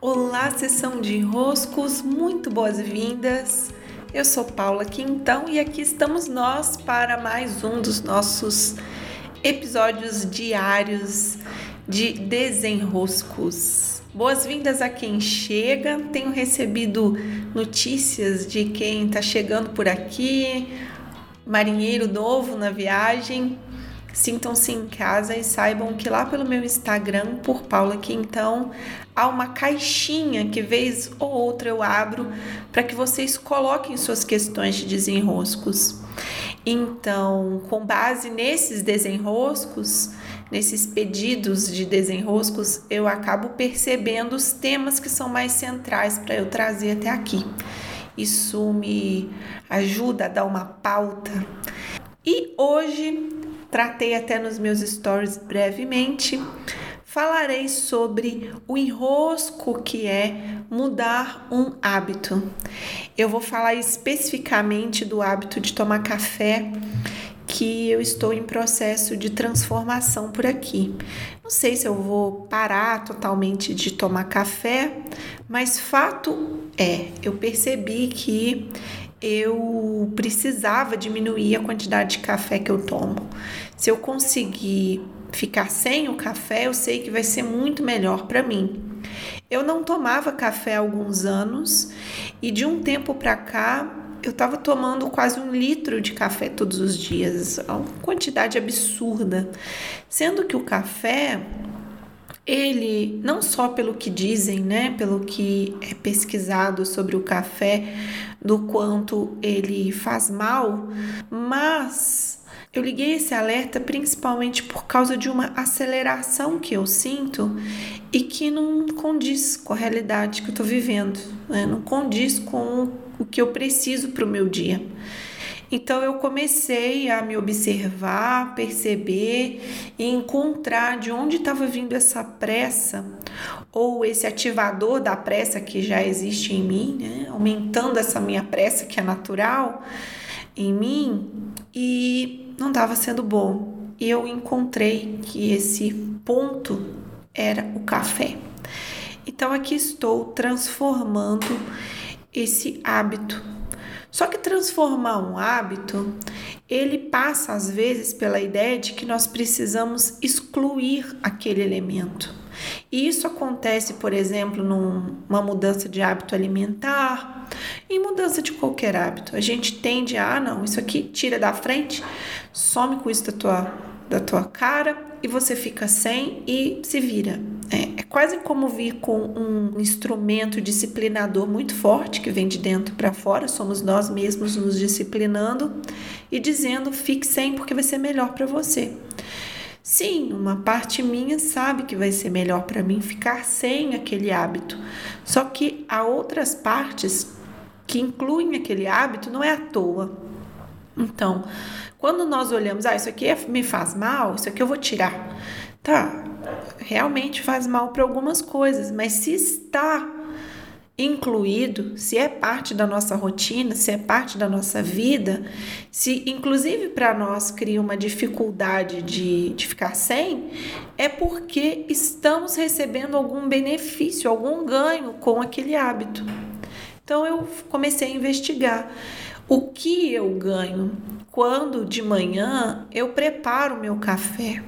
Olá, sessão de roscos, muito boas-vindas. Eu sou Paula Quintão e aqui estamos nós para mais um dos nossos episódios diários de desenroscos. Boas-vindas a quem chega. Tenho recebido notícias de quem está chegando por aqui, marinheiro novo na viagem. Sintam-se em casa e saibam que lá pelo meu Instagram, por Paula Quintão, há uma caixinha que vez ou outra eu abro para que vocês coloquem suas questões de desenroscos. Então, com base nesses desenroscos, nesses pedidos de desenroscos, eu acabo percebendo os temas que são mais centrais para eu trazer até aqui. Isso me ajuda a dar uma pauta. E hoje tratei até nos meus stories brevemente. Falarei sobre o enrosco que é mudar um hábito. Eu vou falar especificamente do hábito de tomar café que eu estou em processo de transformação por aqui. Não sei se eu vou parar totalmente de tomar café, mas fato é, eu percebi que eu precisava diminuir a quantidade de café que eu tomo. Se eu conseguir ficar sem o café, eu sei que vai ser muito melhor para mim. Eu não tomava café há alguns anos e de um tempo para cá eu estava tomando quase um litro de café todos os dias, uma quantidade absurda. Sendo que o café, ele, não só pelo que dizem, né, pelo que é pesquisado sobre o café, do quanto ele faz mal, mas eu liguei esse alerta principalmente por causa de uma aceleração que eu sinto e que não condiz com a realidade que eu estou vivendo, né? não condiz com o que eu preciso para o meu dia. Então eu comecei a me observar, perceber e encontrar de onde estava vindo essa pressa ou esse ativador da pressa que já existe em mim, né? aumentando essa minha pressa que é natural em mim e não estava sendo bom. E eu encontrei que esse ponto era o café. Então aqui estou transformando esse hábito só que transformar um hábito, ele passa às vezes pela ideia de que nós precisamos excluir aquele elemento. E isso acontece, por exemplo, numa mudança de hábito alimentar, em mudança de qualquer hábito. A gente tende a, ah, não, isso aqui tira da frente, some com isso da tua, da tua cara e você fica sem e se vira. Quase como vir com um instrumento disciplinador muito forte que vem de dentro para fora, somos nós mesmos nos disciplinando e dizendo fique sem porque vai ser melhor para você. Sim, uma parte minha sabe que vai ser melhor para mim ficar sem aquele hábito. Só que há outras partes que incluem aquele hábito não é à toa. Então, quando nós olhamos, ah, isso aqui é, me faz mal, isso aqui eu vou tirar. Tá, realmente faz mal para algumas coisas, mas se está incluído, se é parte da nossa rotina, se é parte da nossa vida, se inclusive para nós cria uma dificuldade de, de ficar sem, é porque estamos recebendo algum benefício, algum ganho com aquele hábito. Então eu comecei a investigar o que eu ganho quando de manhã eu preparo meu café.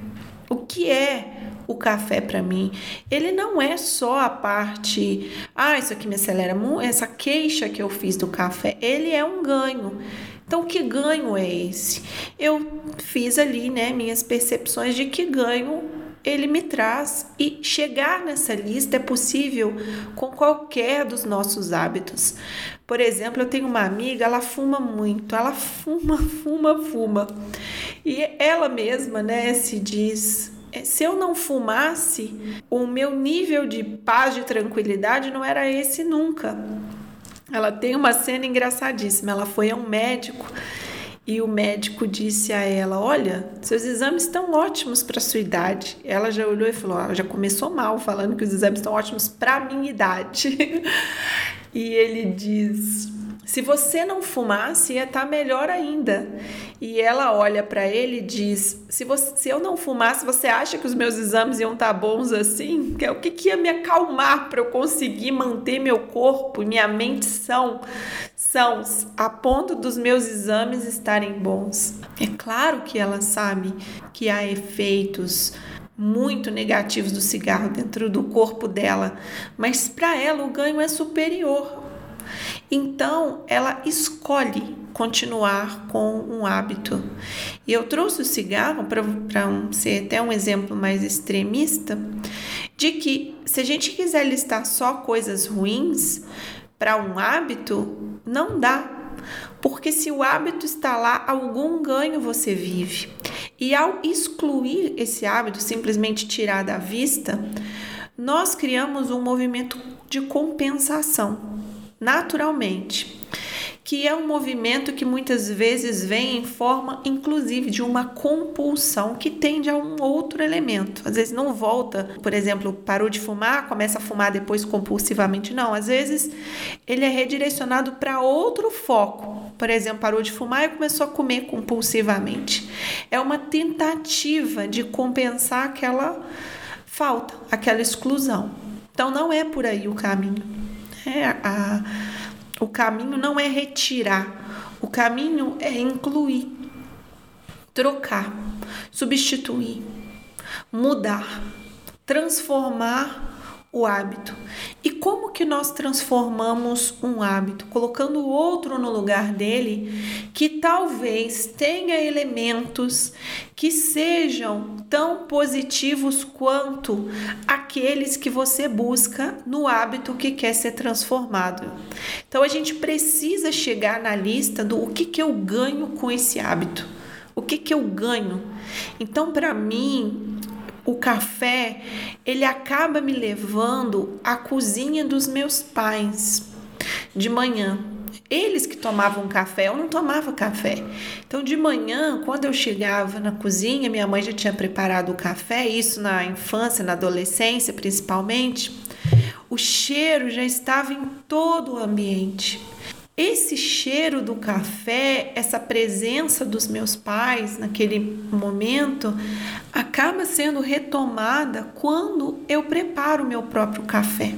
O que é o café para mim. Ele não é só a parte, ah, isso aqui me acelera muito, essa queixa que eu fiz do café, ele é um ganho. Então, que ganho é esse? Eu fiz ali, né, minhas percepções de que ganho ele me traz e chegar nessa lista é possível com qualquer dos nossos hábitos. Por exemplo, eu tenho uma amiga, ela fuma muito, ela fuma, fuma, fuma. E ela mesma, né, se diz se eu não fumasse, o meu nível de paz, de tranquilidade não era esse nunca. Ela tem uma cena engraçadíssima. Ela foi a um médico e o médico disse a ela: Olha, seus exames estão ótimos para sua idade. Ela já olhou e falou: ah, Já começou mal falando que os exames estão ótimos para minha idade. e ele diz: Se você não fumasse, ia estar tá melhor ainda. E ela olha para ele e diz: se, você, se eu não fumasse, você acha que os meus exames iam estar tá bons assim? O que, que ia me acalmar para eu conseguir manter meu corpo, minha mente são, são a ponto dos meus exames estarem bons? É claro que ela sabe que há efeitos muito negativos do cigarro dentro do corpo dela, mas para ela o ganho é superior. Então ela escolhe continuar com um hábito. E eu trouxe o cigarro para um, ser até um exemplo mais extremista de que se a gente quiser listar só coisas ruins para um hábito, não dá. Porque se o hábito está lá, algum ganho você vive. E ao excluir esse hábito, simplesmente tirar da vista, nós criamos um movimento de compensação, naturalmente que é um movimento que muitas vezes vem em forma, inclusive, de uma compulsão que tende a um outro elemento. Às vezes não volta, por exemplo, parou de fumar, começa a fumar depois compulsivamente. Não, às vezes ele é redirecionado para outro foco. Por exemplo, parou de fumar e começou a comer compulsivamente. É uma tentativa de compensar aquela falta, aquela exclusão. Então não é por aí o caminho. É a o caminho não é retirar, o caminho é incluir, trocar, substituir, mudar, transformar o hábito. E como que nós transformamos um hábito? Colocando outro no lugar dele que talvez tenha elementos que sejam tão positivos quanto aqueles que você busca no hábito que quer ser transformado. Então a gente precisa chegar na lista do o que, que eu ganho com esse hábito. O que, que eu ganho? Então, para mim, o café, ele acaba me levando à cozinha dos meus pais de manhã. Eles que tomavam café, eu não tomava café. Então, de manhã, quando eu chegava na cozinha, minha mãe já tinha preparado o café, isso na infância, na adolescência principalmente. O cheiro já estava em todo o ambiente. Esse cheiro do café, essa presença dos meus pais naquele momento, acaba sendo retomada quando eu preparo o meu próprio café.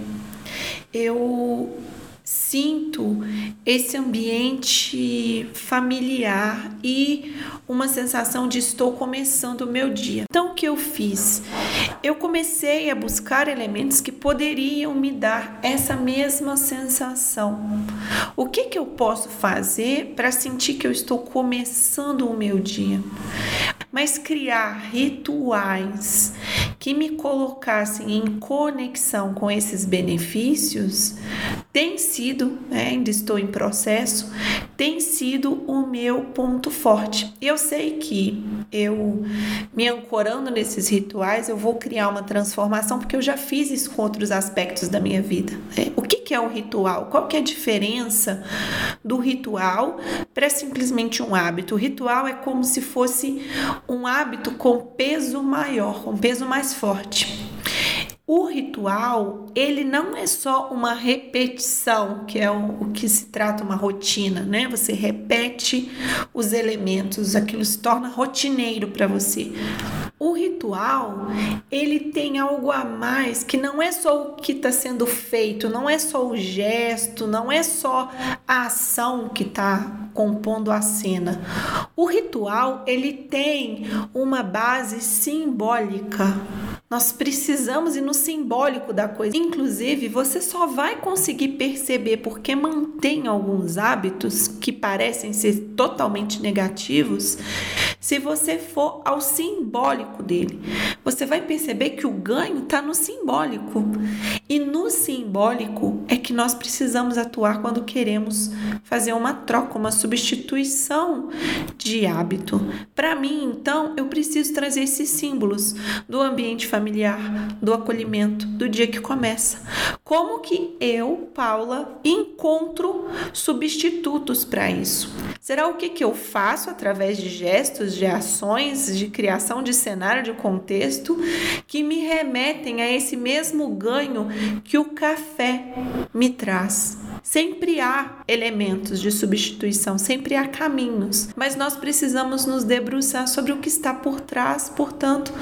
Eu sinto esse ambiente familiar e uma sensação de estou começando o meu dia. Então, o que eu fiz? Eu comecei a buscar elementos que poderiam me dar essa mesma sensação. O que, que eu posso fazer para sentir que eu estou começando o meu dia? Mas criar rituais que me colocassem em conexão com esses benefícios tem sido, né, ainda estou em processo, tem sido o meu ponto forte. Eu sei que eu me ancorando nesses rituais, eu vou criar uma transformação, porque eu já fiz isso com outros aspectos da minha vida. Né? O que, que é um ritual? Qual que é a diferença do ritual para simplesmente um hábito? O ritual é como se fosse um hábito com peso maior, com peso mais forte. O ritual, ele não é só uma repetição, que é o, o, que se trata uma rotina, né? Você repete os elementos, aquilo se torna rotineiro para você. O ritual, ele tem algo a mais que não é só o que está sendo feito, não é só o gesto, não é só a ação que está compondo a cena. O ritual, ele tem uma base simbólica. Nós precisamos ir no simbólico da coisa. Inclusive, você só vai conseguir perceber porque mantém alguns hábitos que parecem ser totalmente negativos se você for ao simbólico dele. Você vai perceber que o ganho está no simbólico. Simbólico é que nós precisamos atuar quando queremos fazer uma troca, uma substituição de hábito. Para mim, então, eu preciso trazer esses símbolos do ambiente familiar, do acolhimento, do dia que começa. Como que eu, Paula, encontro substitutos para isso? Será o que, que eu faço através de gestos, de ações, de criação de cenário, de contexto, que me remetem a esse mesmo ganho que o café me traz? Sempre há elementos de substituição, sempre há caminhos, mas nós precisamos nos debruçar sobre o que está por trás, portanto,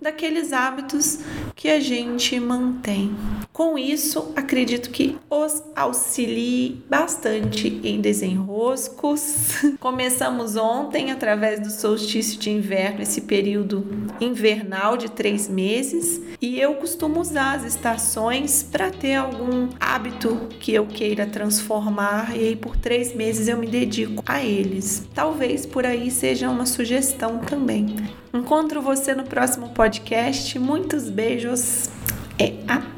daqueles hábitos que a gente mantém. Com isso, acredito que os auxilie bastante em desenroscos. Começamos ontem, através do solstício de inverno, esse período invernal de três meses, e eu costumo usar as estações para ter algum hábito que eu queira transformar, e aí por três meses eu me dedico a eles. Talvez por aí seja uma sugestão também. Encontro você no próximo podcast. Muitos beijos e até!